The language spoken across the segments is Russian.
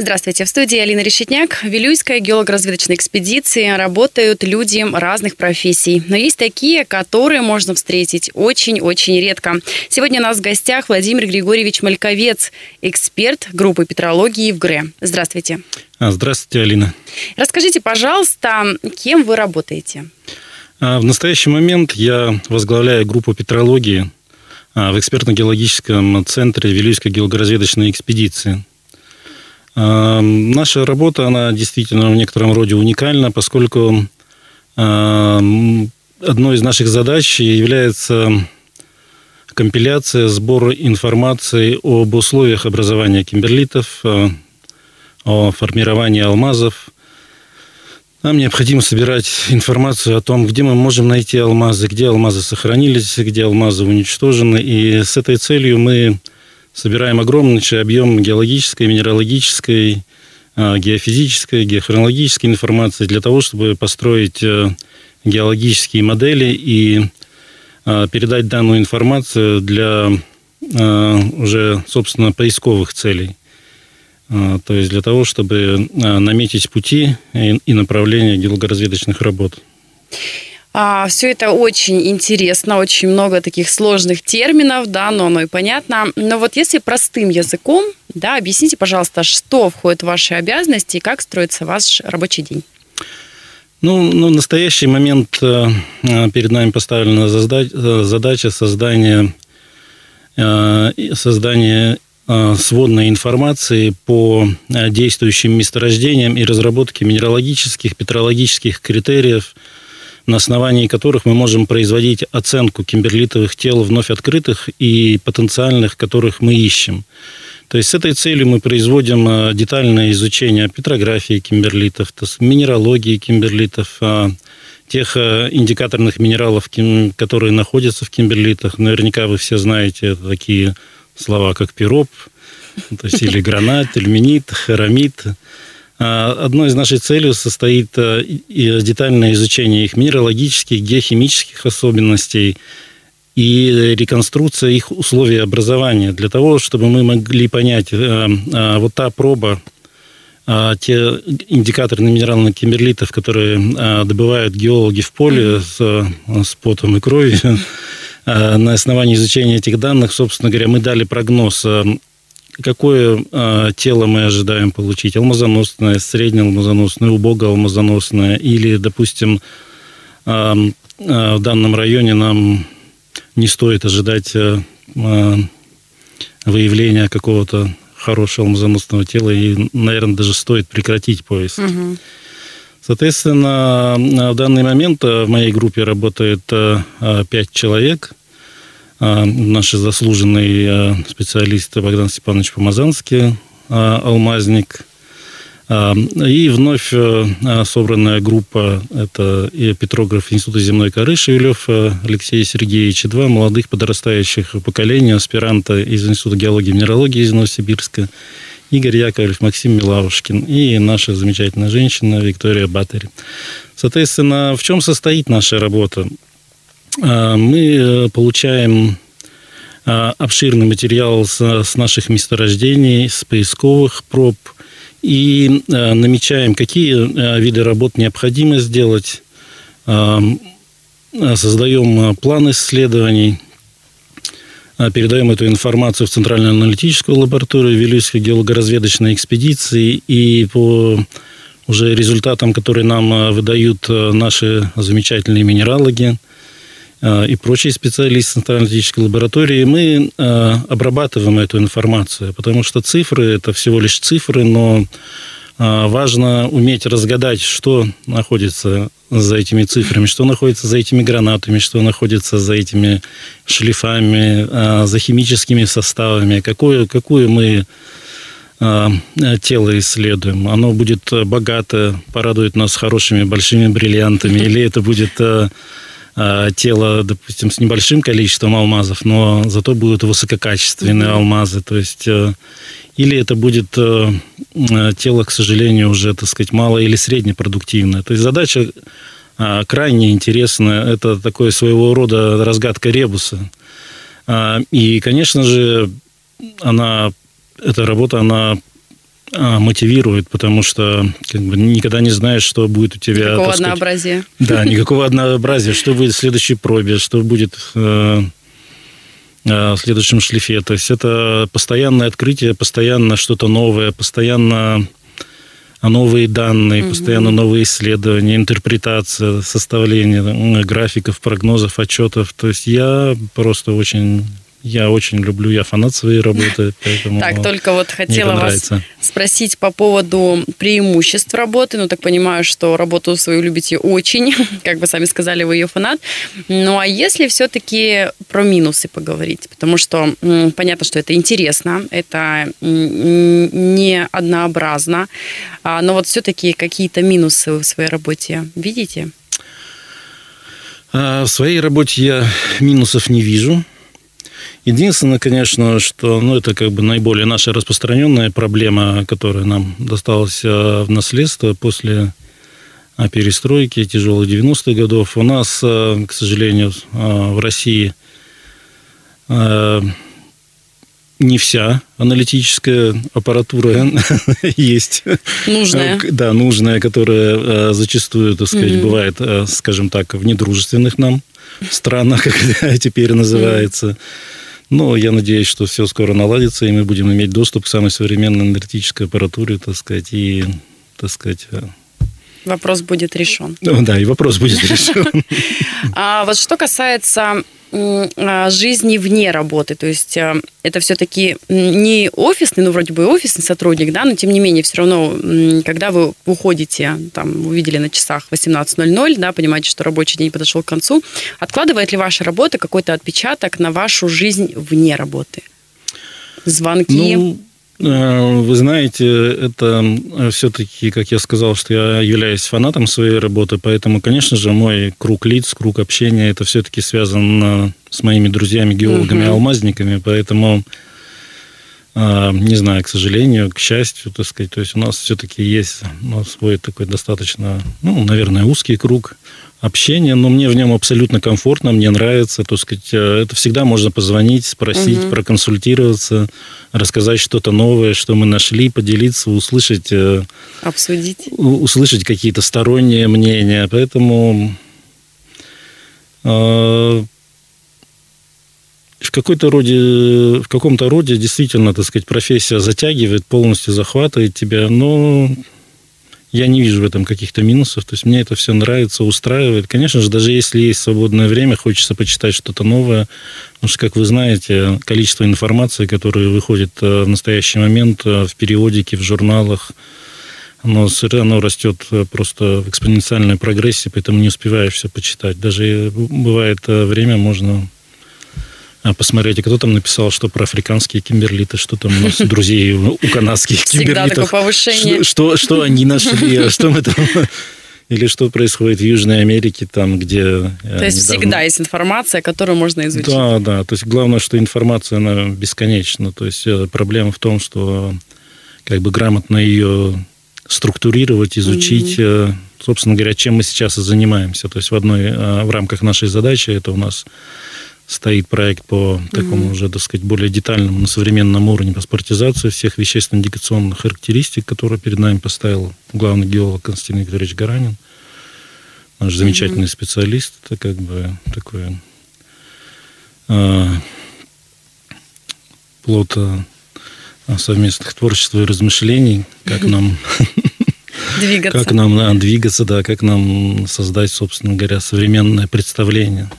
Здравствуйте. В студии Алина Решетняк. В Вилюйской геолого-разведочной экспедиции работают люди разных профессий. Но есть такие, которые можно встретить очень-очень редко. Сегодня у нас в гостях Владимир Григорьевич Мальковец, эксперт группы петрологии в ГРЭ. Здравствуйте. А, здравствуйте, Алина. Расскажите, пожалуйста, кем вы работаете? А, в настоящий момент я возглавляю группу петрологии а, в экспертно-геологическом центре Вилюйской геологоразведочной экспедиции. Наша работа, она действительно в некотором роде уникальна, поскольку одной из наших задач является компиляция, сбор информации об условиях образования кимберлитов, о формировании алмазов. Нам необходимо собирать информацию о том, где мы можем найти алмазы, где алмазы сохранились, где алмазы уничтожены. И с этой целью мы собираем огромнейший объем геологической, минералогической, а, геофизической, геохронологической информации для того, чтобы построить э, геологические модели и а, передать данную информацию для а, уже, собственно, поисковых целей. То есть для того, чтобы наметить пути и направления геологоразведочных работ. А, все это очень интересно, очень много таких сложных терминов, да, но оно и понятно. Но вот если простым языком, да, объясните, пожалуйста, что входит в ваши обязанности и как строится ваш рабочий день. Ну, ну, в настоящий момент э, э, перед нами поставлена э, задача создания, создания сводной информации по действующим месторождениям и разработке минералогических, петрологических критериев – на основании которых мы можем производить оценку кимберлитовых тел вновь открытых и потенциальных, которых мы ищем. То есть с этой целью мы производим э, детальное изучение петрографии кимберлитов, минералогии кимберлитов, а, тех э, индикаторных минералов, которые находятся в кимберлитах. Наверняка вы все знаете такие слова, как пироп, то есть или гранат, ильменит, харамид. А, одной из наших целей состоит э, детальное изучение их минералогических, геохимических особенностей и реконструкция их условий образования. Для того, чтобы мы могли понять, э, э, вот та проба, те индикаторные минеральных кимберлитов, которые добывают геологи в поле с, с потом и кровью, на основании изучения этих данных, собственно говоря, мы дали прогноз какое э, тело мы ожидаем получить? Алмазоносное, среднеалмазоносное, убогоалмазоносное или, допустим, э, э, в данном районе нам не стоит ожидать э, выявления какого-то хорошего алмазоносного тела и, наверное, даже стоит прекратить поиск. Угу. Соответственно, в данный момент в моей группе работает пять человек – наши заслуженные а, специалисты Богдан Степанович Помазанский, а, алмазник, и вновь собранная группа, это и петрограф Института земной коры Шевелев Алексей Сергеевич, и два молодых подрастающих поколения, аспиранта из Института геологии и минералогии из Новосибирска, Игорь Яковлев, Максим Милавушкин и наша замечательная женщина Виктория Батари. Соответственно, в чем состоит наша работа? А, мы э, получаем а, обширный материал с наших месторождений, с поисковых проб и а, намечаем, какие виды работ необходимо сделать, создаем план исследований, передаем эту информацию в Центральную аналитическую лабораторию Вилюйской геологоразведочной экспедиции и по уже результатам, которые нам выдают наши замечательные минералоги – и прочие специалисты Центрально-аналитической лаборатории, мы э, обрабатываем эту информацию, потому что цифры – это всего лишь цифры, но э, важно уметь разгадать, что находится за этими цифрами, что находится за этими гранатами, что находится за этими шлифами, за химическими составами, какую, какую мы тело исследуем. Оно будет богато, порадует нас хорошими большими бриллиантами, или это будет Э, тело, допустим, с небольшим количеством алмазов, но зато будут высококачественные mm-hmm. алмазы. То есть э, или это будет тело, к сожалению, уже, так сказать, мало или среднепродуктивное. То есть задача крайне интересная. Это такое своего рода разгадка ребуса. И, конечно же, она, эта работа, она а, мотивирует, потому что как бы, никогда не знаешь, что будет у тебя. Никакого однообразия. да, никакого однообразия. Что будет в следующей пробе, что будет э, э, в следующем шлифе. То есть это постоянное открытие, постоянно что-то новое, постоянно новые данные, угу. постоянно новые исследования, интерпретация, составление графиков, прогнозов, отчетов. То есть я просто очень я очень люблю, я фанат своей работы, поэтому Так, только вот хотела вас спросить по поводу преимуществ работы. Ну, так понимаю, что работу свою любите очень, как вы сами сказали, вы ее фанат. Ну, а если все-таки про минусы поговорить? Потому что понятно, что это интересно, это не однообразно, а, но вот все-таки какие-то минусы в своей работе видите? А, в своей работе я минусов не вижу. Единственное, конечно, что ну, это как бы наиболее наша распространенная проблема, которая нам досталась э, в наследство после э, перестройки тяжелых 90-х годов. У нас, э, к сожалению, в России не вся аналитическая аппаратура есть. Нужная. Да, нужная, которая зачастую, так сказать, mm-hmm. бывает, скажем так, в недружественных нам странах, как теперь называется. Mm-hmm. Но я надеюсь, что все скоро наладится, и мы будем иметь доступ к самой современной энергетической аппаратуре, так сказать, и, так сказать, э, Вопрос будет решен. Ну, да, и вопрос будет решен. А вот что касается а, жизни вне работы. То есть э, это все-таки не офисный, ну, вроде бы офисный сотрудник, да, но тем не менее, все равно, когда вы уходите, там, увидели на часах 18.00, да, понимаете, что рабочий день подошел к концу, откладывает ли ваша работа какой-то отпечаток на вашу жизнь вне работы? Звонки? Ну, вы знаете, это э, все-таки, как я сказал, что я являюсь фанатом своей работы, поэтому, конечно же, мой круг лиц, круг общения, это все-таки связан с моими друзьями, геологами, угу. алмазниками, поэтому э, не знаю, к сожалению, к счастью, так сказать, то есть у нас все-таки есть ну, свой такой достаточно, ну, наверное, узкий круг общение, но мне в нем абсолютно комфортно, мне нравится, то сказать, э, это всегда можно позвонить, спросить, угу. проконсультироваться, рассказать что-то новое, что мы нашли, поделиться, услышать, э, обсудить, услышать какие-то сторонние мнения, поэтому э, в какой-то роде, в каком-то роде действительно, так сказать, профессия затягивает, полностью захватывает тебя, но я не вижу в этом каких-то минусов. То есть мне это все нравится, устраивает. Конечно же, даже если есть свободное время, хочется почитать что-то новое. Потому что, как вы знаете, количество информации, которая выходит э, в настоящий момент э, в периодике, в журналах, оно, оно растет э, просто в экспоненциальной прогрессии, поэтому не успеваешь все почитать. Даже бывает время, можно посмотреть, а кто там написал, что про африканские кимберлиты, что там у нас друзей у канадских кимберлитов. Всегда такое повышение. Что, что они нашли, что мы там... Или что происходит в Южной Америке, там, где... Э, то есть недавно... всегда есть информация, которую можно изучить. Да, да. То есть главное, что информация, она бесконечна. То есть э, проблема в том, что как бы грамотно ее структурировать, изучить, mm-hmm. собственно говоря, чем мы сейчас и занимаемся. То есть в одной, в рамках нашей задачи это у нас стоит проект по такому mm-hmm. уже, так сказать, более детальному, на современном уровне паспортизации всех вещественно-индикационных характеристик, которые перед нами поставил главный геолог Константин Викторович Гаранин. Наш замечательный mm-hmm. специалист. Это как бы такое э, плод э, совместных творчества и размышлений, как нам двигаться. Как нам да, двигаться, да, как нам создать, собственно говоря, современное представление.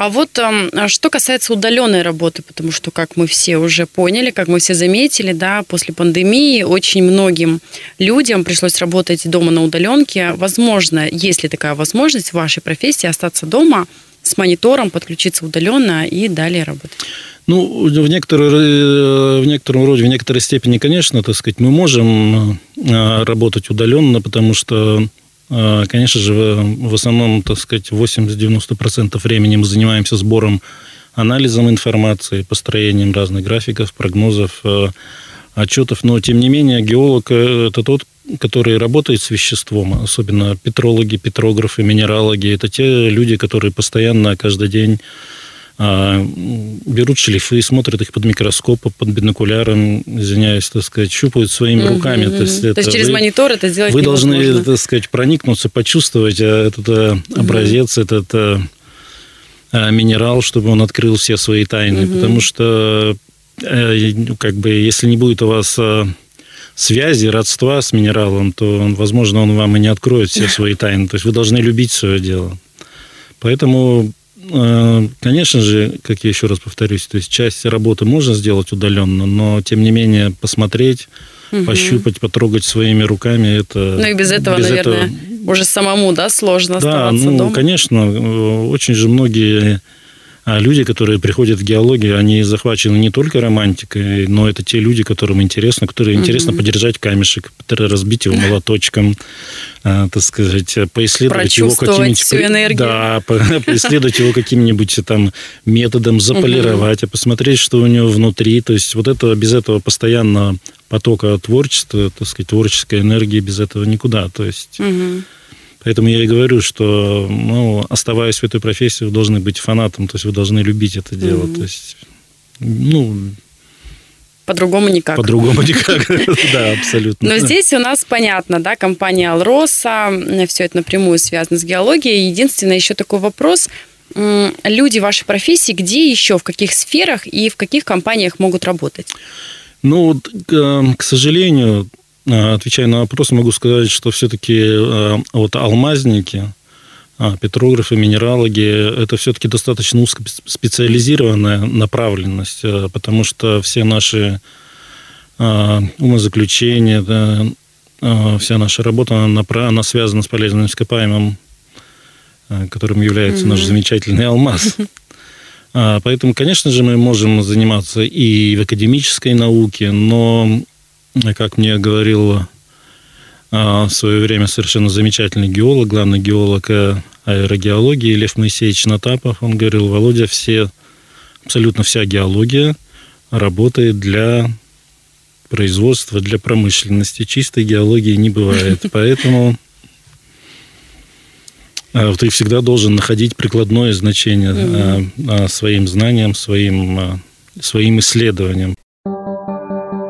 А вот а что касается удаленной работы, потому что, как мы все уже поняли, как мы все заметили, да, после пандемии очень многим людям пришлось работать дома на удаленке. Возможно, есть ли такая возможность в вашей профессии остаться дома с монитором, подключиться удаленно и далее работать? Ну, в, некоторой, э, в некотором роде, в некоторой степени, конечно, так сказать, мы можем э, работать удаленно, потому что конечно же, в основном, так сказать, 80-90% времени мы занимаемся сбором, анализом информации, построением разных графиков, прогнозов, а, отчетов. Но, тем не менее, геолог – это тот, который работает с веществом, особенно петрологи, петрографы, минералоги. Это те люди, которые постоянно, каждый день а, берут шлифы, смотрят их под микроскопом, под бинокуляром, извиняюсь, так сказать, щупают своими руками. То есть, то есть через вы, монитор это сделать Вы должны, так сказать, проникнуться, почувствовать а, этот угу. образец, этот минерал, чтобы он открыл все свои тайны. Угу. Потому что, э, ну, как бы, если не будет у вас связи, родства с минералом, то, возможно, он вам и не откроет все свои тайны. То есть вы должны любить свое дело. Поэтому конечно же, как я еще раз повторюсь, то есть часть работы можно сделать удаленно, но тем не менее посмотреть, угу. пощупать, потрогать своими руками это. Ну и без этого, без наверное, этого... уже самому, да, сложно да, оставаться ну, дома. конечно, э, очень же многие люди, которые приходят в геологию, они захвачены не только романтикой, но это те люди, которым интересно, которые угу. интересно подержать камешек, разбить его молоточком, а, так сказать, поисследовать его каким-нибудь... всю энергию. Да, поисследовать его каким-нибудь там методом, заполировать, а посмотреть, что у него внутри. То есть вот это без этого постоянно потока творчества, так сказать, творческой энергии, без этого никуда. То есть... Угу. Поэтому я и говорю, что, ну, оставаясь в этой профессии, вы должны быть фанатом, то есть вы должны любить это дело. Mm-hmm. То есть, ну, по-другому никак. По-другому никак, да, абсолютно. Но здесь у нас понятно, да, компания Алроса, все это напрямую связано с геологией. Единственное, еще такой вопрос. Люди вашей профессии, где еще, в каких сферах и в каких компаниях могут работать? Ну, к сожалению, Э, отвечая на вопрос, могу сказать, что все-таки э, вот алмазники, а, петрографы, минералоги, это все-таки достаточно узкоспециализированная направленность, потому что все наши умозаключения, да, вся наша работа, она, она связана с полезным ископаемым, которым является mm-hmm. наш замечательный алмаз. А, поэтому, конечно же, мы можем заниматься и в академической науке, но как мне говорил а, в свое время совершенно замечательный геолог, главный геолог э, аэрогеологии Лев Моисеевич Натапов, он говорил, Володя, все, абсолютно вся геология работает для производства, для промышленности. Чистой геологии не бывает. Поэтому а, ты всегда должен находить прикладное значение а, своим знаниям, своим, своим исследованиям.